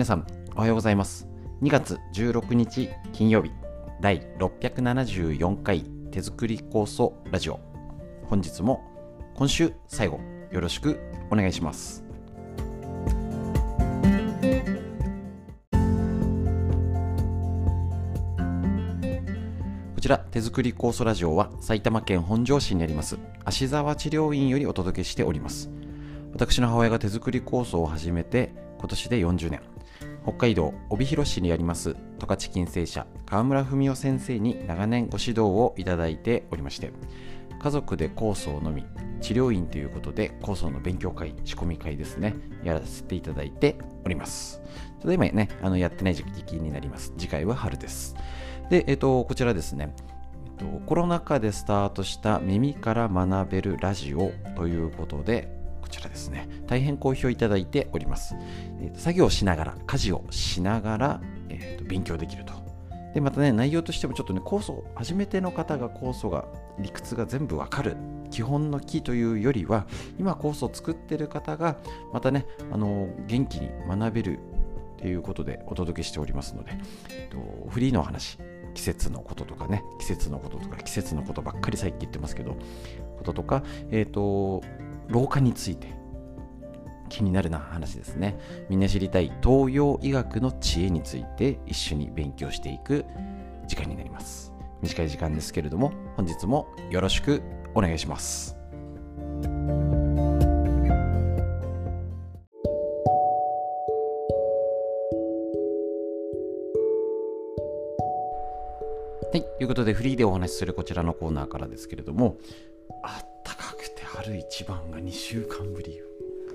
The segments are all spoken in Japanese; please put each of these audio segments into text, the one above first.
皆さんおはようございます。2月16日金曜日第674回手作り構想ラジオ。本日も今週最後よろしくお願いします。こちら手作り酵素ラジオは埼玉県本庄市にあります芦沢治療院よりお届けしております。私の母親が手作り酵素を始めて今年で40年。北海道帯広市にあります十勝金星社川村文夫先生に長年ご指導をいただいておりまして家族で酵素を飲み治療院ということで酵素の勉強会仕込み会ですねやらせていただいております。ただいまねあのやってない時期になります。次回は春です。でえっ、とこちらですね。コロナ禍でスタートした耳から学べるラジオということでちらですね。大変好評いただいております、えーと作業をしながら家事をしながら、えーと勉強できると。でまたね内容としてもちょっとね酵素初めての方が酵素が理屈が全部わかる基本の木というよりは今酵素を作ってる方がまたねあの元気に学べるということでお届けしておりますので、えっと、フリーのお話季節のこととかね季節のこととか季節のことばっかり最近言ってますけどこととかえっ、と老化について気になるな話ですね。みんな知りたい東洋医学の知恵について一緒に勉強していく時間になります。短い時間ですけれども本日もよろしくお願いします。はい、ということでフリーでお話しするこちらのコーナーからですけれどもあっ春一番が2週間ぶり。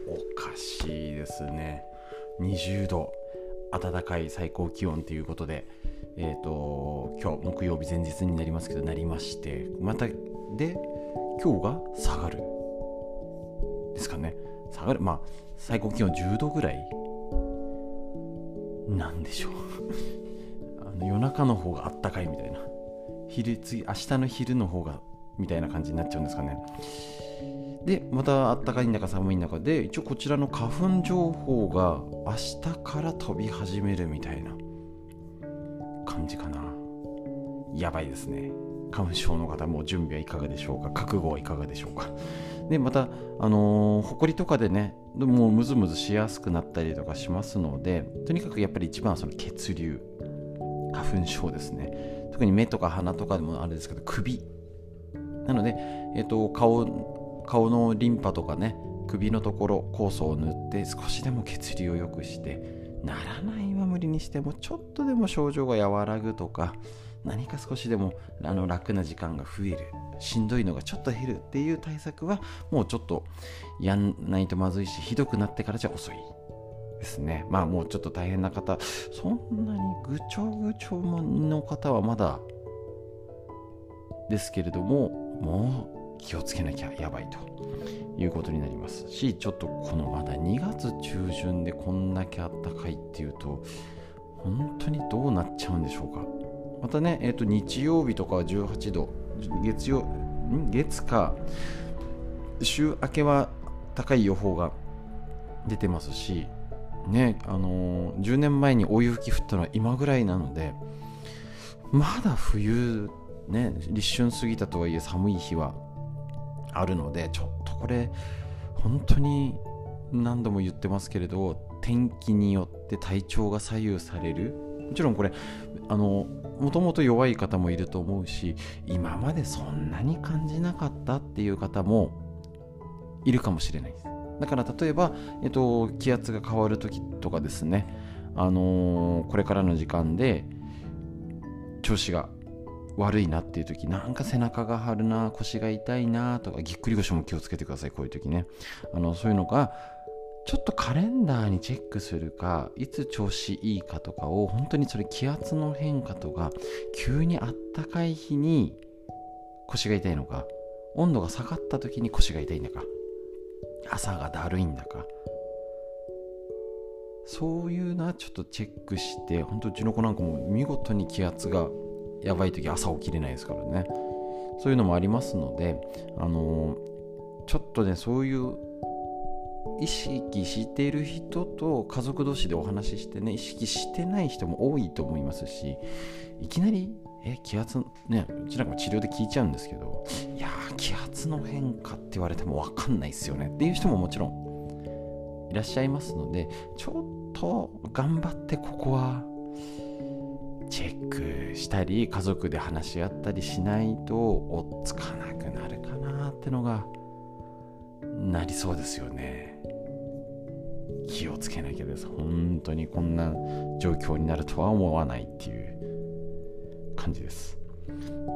おかしいですね。20度。暖かい最高気温ということで。えっ、と今日木曜日前日になりますけどなりまして。またで今日が下がるですかね。下がる。まあ最高気温10度ぐらいなんでしょう。あの夜中の方があったかいみたいな。昼次明日の昼の方がみたいな感じになっちゃうんですかね。でまたあったかいんだか寒いんだかで一応こちらの花粉情報が明日から飛び始めるみたいな感じかな。やばいですね。花粉症の方も準備はいかがでしょうか？覚悟はいかがでしょうか？でまたあのー、ほこりとかでねもうムズムズしやすくなったりとかしますのでとにかくやっぱり一番はその血流花粉症ですね。特に目とか鼻とかでもあるんですけど首。なので、えーと、顔顔のリンパとかね首のところ酵素を塗って少しでも血流を良くしてならないは無理にしてもちょっとでも症状が和らぐとか何か少しでもあの楽な時間が増えるしんどいのがちょっと減るっていう対策はもうちょっとやんないとまずいしひどくなってからじゃ遅いですね。まあもうちょっと大変な方そんなにぐちょぐちょの方はまだですけれどももう気をつけなきゃやばいということになります。しちょっとこのまだ2月中旬でこんだけあったかいっていうと本当にどうなっちゃうんでしょうか。またね、えー、と日曜日とかは18度。月曜月か。週明けは高い予報が出てますしねあのー、10年前に大雪降ったのは今ぐらいなのでまだ冬ね立春過ぎたとはいえ寒い日はあるのでちょっとこれ本当に何度も言ってますけれど天気によって体調が左右される。もちろんこれあのもともと弱い方もいると思うし今までそんなに感じなかったっていう方もいるかもしれないです。だから例えば、えっと、気圧が変わる時とかですねあの、これからの時間で調子が悪いなっていう時なんか背中が張るな腰が痛いなとかぎっくり腰も気をつけてくださいこういう時ね。あのそういうのがちょっとカレンダーにチェックするかいつ調子いいかとかを本当にそれ気圧の変化とか急にあったかい日に腰が痛いのか温度が下がった時に腰が痛いんだか朝がだるいんだか。そういうのはちょっとチェックして本当うちの子なんかも見事に気圧がやばい時朝起きれないですからね。そういうのもありますのであのちょっとねそういう意識している人と家族同士でお話ししてね意識してない人も多いと思いますしいきなりえ気圧ねうちなんかも治療で聞いちゃうんですけどいや気圧の変化って言われても分かんないっすよね。っていう人ももちろんいらっしゃいますのでちょっと頑張ってここはチェックしたり家族で話し合ったりしないと追っつかなくなるかなってのがなりそうですよね。気をつけなきゃです本当にこんな状況になるとは思わないっていう感じです。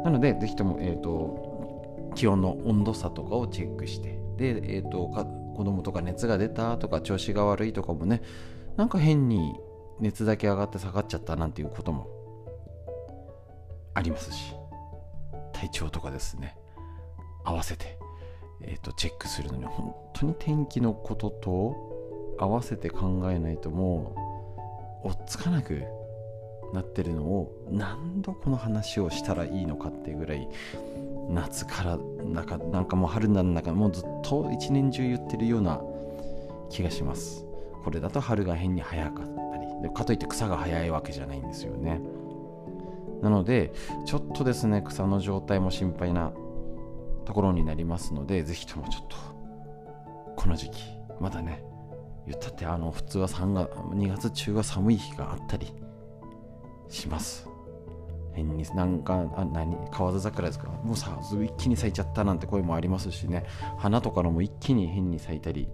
なのでぜひとも、えーと、気温の温度差とかをチェックして。で、えーと、か子供とか熱が出たとか調子が悪いとかもねなんか変に熱だけ上がって下がっちゃったなんていうこともありますし体調とかですね合わせてえーと、チェックするのに本当に天気のことと合わせて考えないともう追っつかなくなってるのを何度この話をしたらいいのかっていうぐらい夏からなんかなんかもう春なんだかもうずっと一年中言ってるような気がします。これだと春が変に早かったりかといって草が早いわけじゃないんですよね。なのでちょっとですね草の状態も心配なところになりますので、ぜひともちょっと、この時期、まだね、言ったってあの普通は3月2月中は寒い日があったりします。変になんかあ何河津桜ですか？もうさ一気に咲いちゃったなんて声もありますしね花とかのも一気に変に咲いたり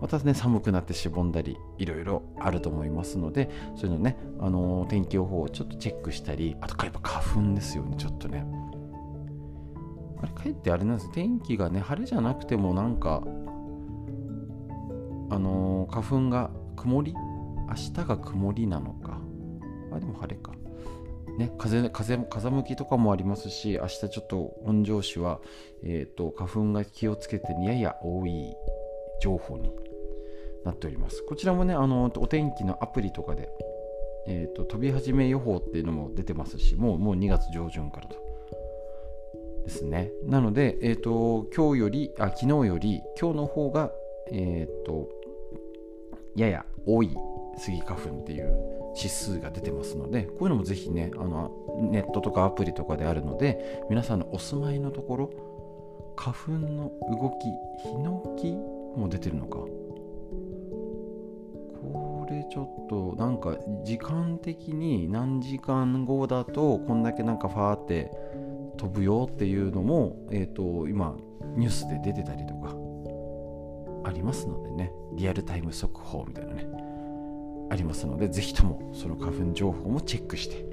またね寒くなってしぼんだりいろいろあると思いますのでそういうのねあのー、天気予報をちょっとチェックしたりあとかやっぱ花粉ですよねちょっとね。あれかえってあれなんです天気がね晴れじゃなくてもなんかあのー、花粉が曇り？明日が曇りなのか。あでも晴れか。ね風風風向きとかもありますし明日ちょっと本庄市は、えーと、花粉が気をつけてやや多い情報になっておりますこちらもねあのお天気のアプリとかで、えーと飛び始め予報っていうのも出てますしもうもう2月上旬からとですね。なので、えっ、ー、と、今日より、あ、昨日より、今日の方が、えっ、ー、と、やや多いスギ花粉っていう指数が出てますので、こういうのもぜひね、あのネットとかアプリとかであるので、皆さんのお住まいのところ、花粉の動き、ヒノキも出てるのか。ちょっとなんか時間的に何時間後だとこんだけなんかファーって飛ぶよっていうのも、えーと、今ニュースで出てたりとかありますのでね。リアルタイム速報みたいなね。ありますのでぜひともその花粉情報もチェックして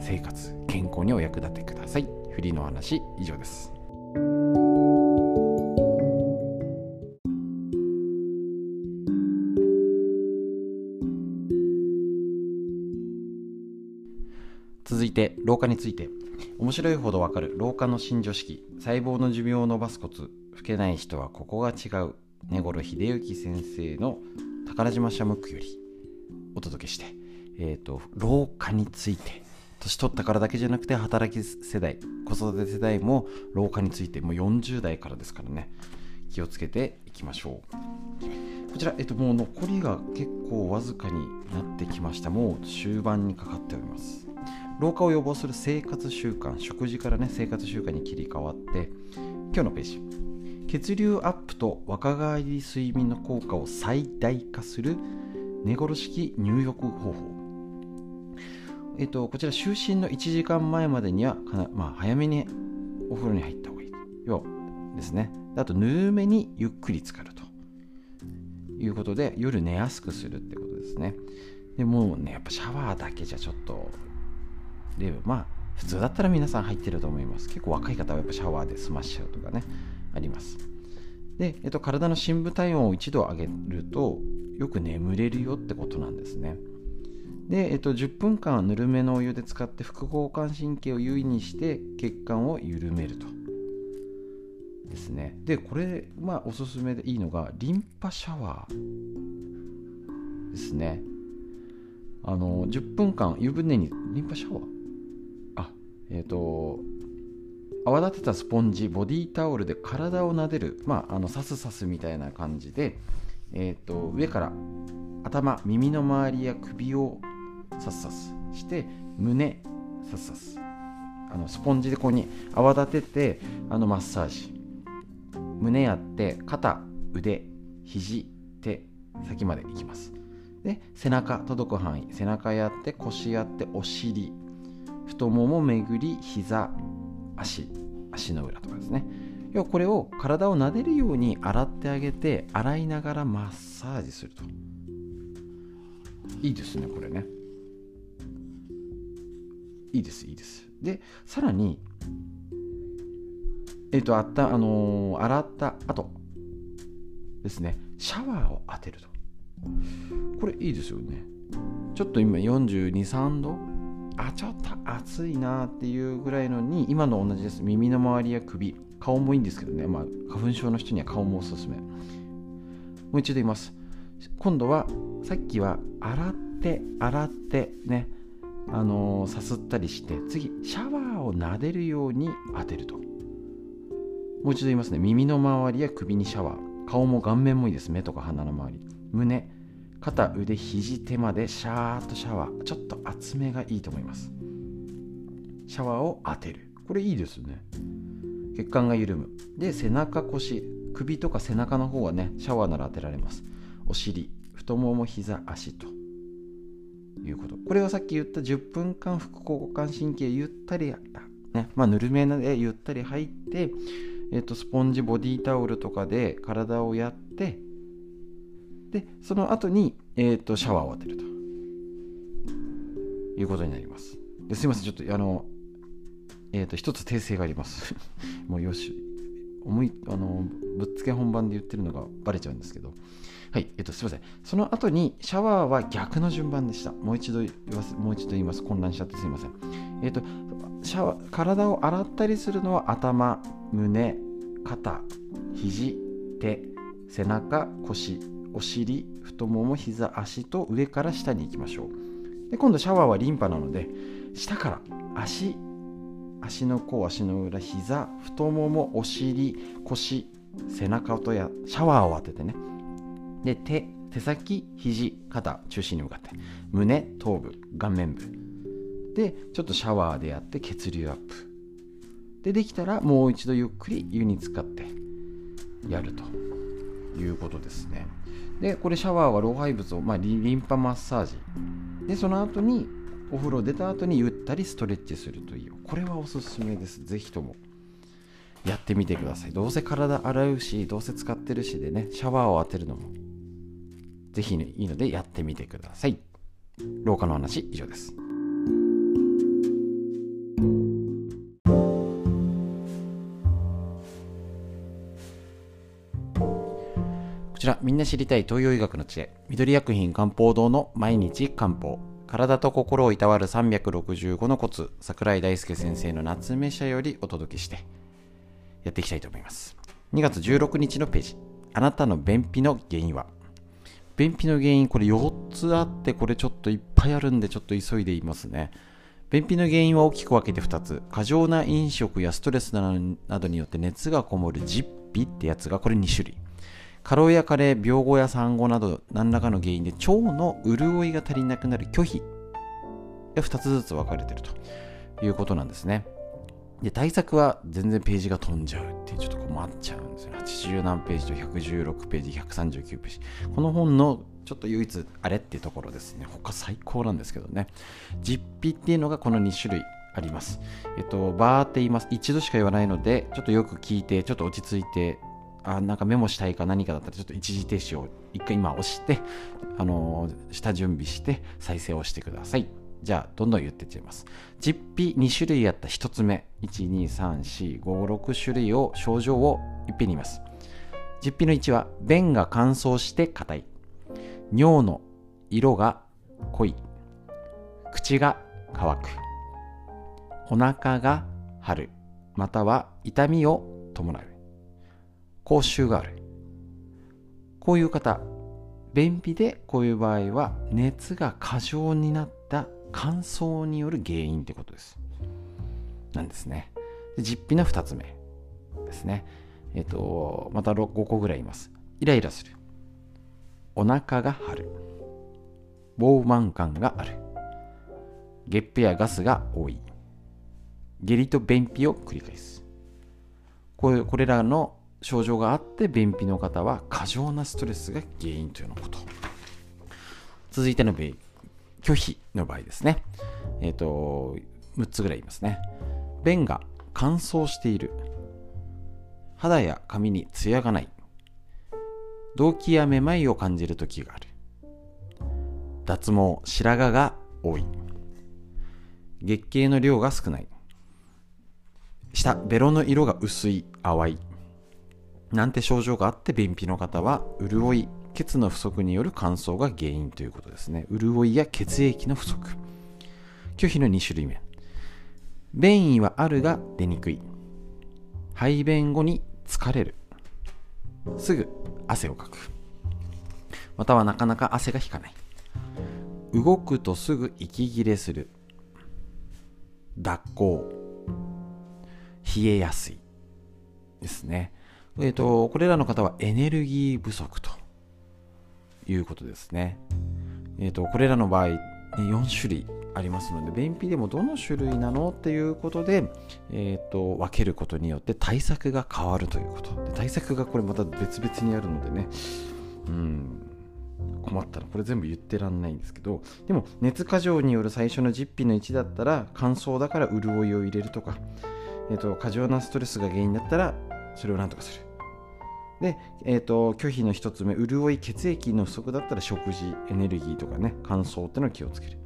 生活健康にお役立てください。フリーの話以上です。て老化について。面白いほどわかる。老化の新常識。細胞の寿命を伸ばすコツ。老けない人はここが違う。根頃秀幸先生の宝島社ムックより。お届けして、えーと、老化について。年取ったからだけじゃなくて働き世代。子育て世代も老化について。もう40代からですからね。気をつけていきましょう。こちら、えっと、もう残りが結構わずかになってきました。もう終盤にかかっております。老化を予防する生活習慣食事からね生活習慣に切り替わって今日のページ。血流アップと若返り睡眠の効果を最大化する寝頃式入浴方法。えっと、こちら就寝の1時間前までにはまあ、早めにお風呂に入った方がいい。よですね。あとぬるめにゆっくり浸かると。いうことで夜寝やすくするってことですね。でもうねやっぱシャワーだけじゃちょっとでまあ普通だったら皆さん入ってると思います。結構若い方はやっぱシャワーで済ましちゃうとかねあります。で、えっと、体の深部体温を1度上げるとよく眠れるよってことなんですね。で、えっと、10分間ぬるめのお湯で使って副交感神経を優位にして血管を緩めると。ですね。でこれまあおすすめでいいのがリンパシャワーですね。あの10分間湯船にリンパシャワー？えっ、ー、と泡立てたスポンジボディタオルで体を撫でる、まあ、あのサスサスみたいな感じで、えーと、上から頭耳の周りや首をサスサスして胸サスサス。あのスポンジでここに泡立ててあのマッサージ。胸やって肩腕肘手先までいきます。で背中届く範囲。背中やって腰やってお尻。太もも巡り膝足足の裏とかですね。要はこれを体を撫でるように洗ってあげて洗いながらマッサージすると。いいですねこれね。いいですいいです。でさらにえっ、ー、とあったあのー、洗った後ですね。シャワーを当てると。これいいですよね。ちょっと今423度あちょっと暑いなっていうぐらいのに今の同じです。耳の周りや首。顔もいいんですけどね、まあ、花粉症の人には顔もおすすめ。もう一度言います。今度はさっきは洗って洗ってね。あのー、さすったりして次シャワーを撫でるように当てると。もう一度言いますね。耳の周りや首にシャワー。顔も顔面もいいです。目とか鼻の周り。胸。肩腕肘手までシャーッとシャワーちょっと厚めがいいと思います。シャワーを当てる。これいいですね。血管が緩む。で背中腰。首とか背中の方はねシャワーなら当てられます。お尻太もも膝足と。いうこと。これはさっき言った10分間副交感神経ゆったりね。まあ、ぬるめでゆったり入って、えー、とスポンジボディタオルとかで体をやってでその後に、えーと、シャワーを当てるということになりますですいませんちょっとあのえっ、ー、と一つ訂正があります もうよし思いあのぶっつけ本番で言ってるのがバレちゃうんですけどはい、えっと、すいません。その後にシャワーは逆の順番でした。もう一度言います。もう一度言います。混乱しちゃってすいません。えっと、シャワー、体を洗ったりするのは頭、胸、肩、肘、手、背中、腰、お尻太もも膝足と上から下に行きましょう。で今度シャワーはリンパなので下から足足の甲足の裏膝太ももお尻腰背中とやシャワーを当ててね。で手手先肘肩中心に向かって。胸頭部顔面部。でちょっとシャワーでやって血流アップ。でできたらもう一度ゆっくり湯に浸かってやるということですね。でこれシャワーは老廃物を、まあ、リンパマッサージ。でその後にお風呂出た後にゆったりストレッチするといいよこれはおすすめです。ぜひとも。やってみてください。どうせ体洗うしどうせ使ってるしでねシャワーを当てるのも。ぜひ、ね、いいのでやってみてください。廊下の話以上です。な知りたい東洋医学の知恵、緑薬品漢方堂の毎日漢方、体と心をいたわる365のコツ、桜井大輔先生の夏目社よりお届けして、やっていきたいと思います。2月16日のページ、あなたの便秘の原因は？便秘の原因、これ4つあって、これちょっといっぱいあるんで、ちょっと急いでいますね。便秘の原因は大きく分けて2つ。過剰な飲食やストレスなどによって熱がこもる実費ってやつがこれ2種類。過労や加齢、病後や産後など何らかの原因で腸の潤いが足りなくなる拒否が2つずつ分かれているということなんですね。で、対策は全然ページが飛んじゃうっていうちょっと困っちゃうんですよ。80何ページと116ページ、139ページ。この本のちょっと唯一あれっていうところですね。他最高なんですけどね。実費っていうのがこの2種類あります。えっと、バーって言います。一度しか言わないので、ちょっとよく聞いて、ちょっと落ち着いてあなんかメモしたいか何かだったらちょっと一時停止を一回今押してあの下準備して再生をしてください。じゃあどんどん言っていっちゃいます実費2種類あった1つ目。1、2、3、4、5、6種類を症状をいっぺんに言います。実費の1は便が乾燥して硬い。尿の色が濃い。口が乾く。お腹が張る。または痛みを伴う。口臭があるこういう方便秘でこういう場合は熱が過剰になった乾燥による原因ってことですなんですねで実費の2つ目ですね。えっ、と、また5個ぐらいいます。イライラする。お腹が張る。膨満感がある。ゲップやガスが多い。下痢と便秘を繰り返す。こうこれらの症状があって便秘の方は過剰なストレスが原因というのこと。続いての拒否の場合ですね。えっ、ー、と、6つぐらい言いますね。便が乾燥している。肌や髪にツヤがない。動悸やめまいを感じる時がある。脱毛、白髪が多い。月経の量が少ない。下、ベロの色が薄い、淡い。なんて症状があって便秘の方は、潤い、血の不足による乾燥が原因ということですね。潤いや血液の不足。拒否の2種類目。便意はあるが出にくい。排便後に疲れる。すぐ汗をかく。またはなかなか汗が引かない。動くとすぐ息切れする。脱行。冷えやすい。ですね。え、ー、と、これらの方はエネルギー不足ということですね。え、ー、と、これらの場合、4種類ありますので便秘でもどの種類なのっていうことで、えーと、分けることによって対策が変わるということで対策がこれまた別々にあるのでねうん困ったらこれ全部言ってらんないんですけどでも熱過剰による最初の実費の1だったら乾燥だから潤いを入れるとか、えーと、過剰なストレスが原因だったらそれを何とかするで、えーと、拒否の1つ目潤い血液の不足だったら食事エネルギーとかね乾燥っていうのを気をつける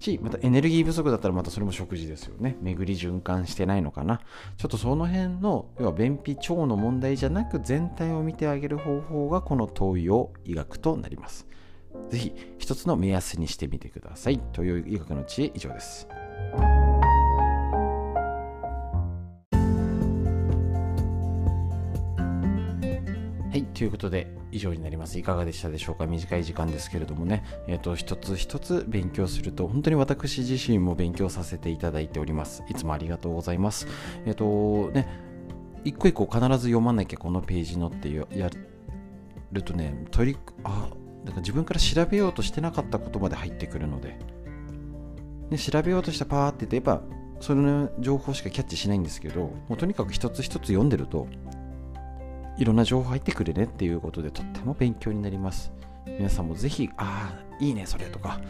し、またエネルギー不足だったらまたそれも食事ですよね。巡り循環してないのかな。ちょっとその辺の、要は便秘腸の問題じゃなく全体を見てあげる方法がこの東洋医学となります。ぜひ一つの目安にしてみてください。東洋医学の知恵以上です。ということで以上になります。いかがでしたでしょうか？短い時間ですけれどもね、えっ、ー、と、一つ一つ勉強すると、本当に私自身も勉強させていただいております。いつもありがとうございます。えっ、ー、と、ね、一個一個必ず読まなきゃこのページのっていうやるとね、取り、あ、なんか自分から調べようとしてなかったことまで入ってくるので、で調べようとしたパーって言って、やっぱ、その情報しかキャッチしないんですけど、もうとにかく一つ一つ読んでると、いろんな情報入ってくるねっていうことでとっても勉強になります。皆さんもぜひああいいねそれとか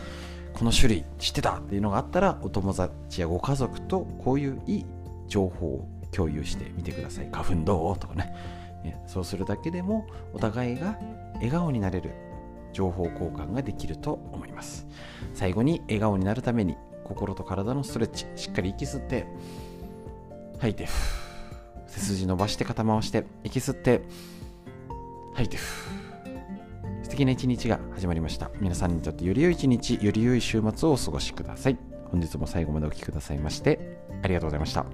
この種類知ってたっていうのがあったらお友達やご家族とこういういい情報を共有してみてください。花粉どうとかね。ねそうするだけでもお互いが笑顔になれる情報交換ができると思います。最後に笑顔になるために心と体のストレッチしっかり息吸って吐いて背筋伸ばして肩回して息吸って吐いて素敵な一日が始まりました。皆さんにとってより良い一日より良い週末をお過ごしください。本日も最後までお聴きくださいましてありがとうございました。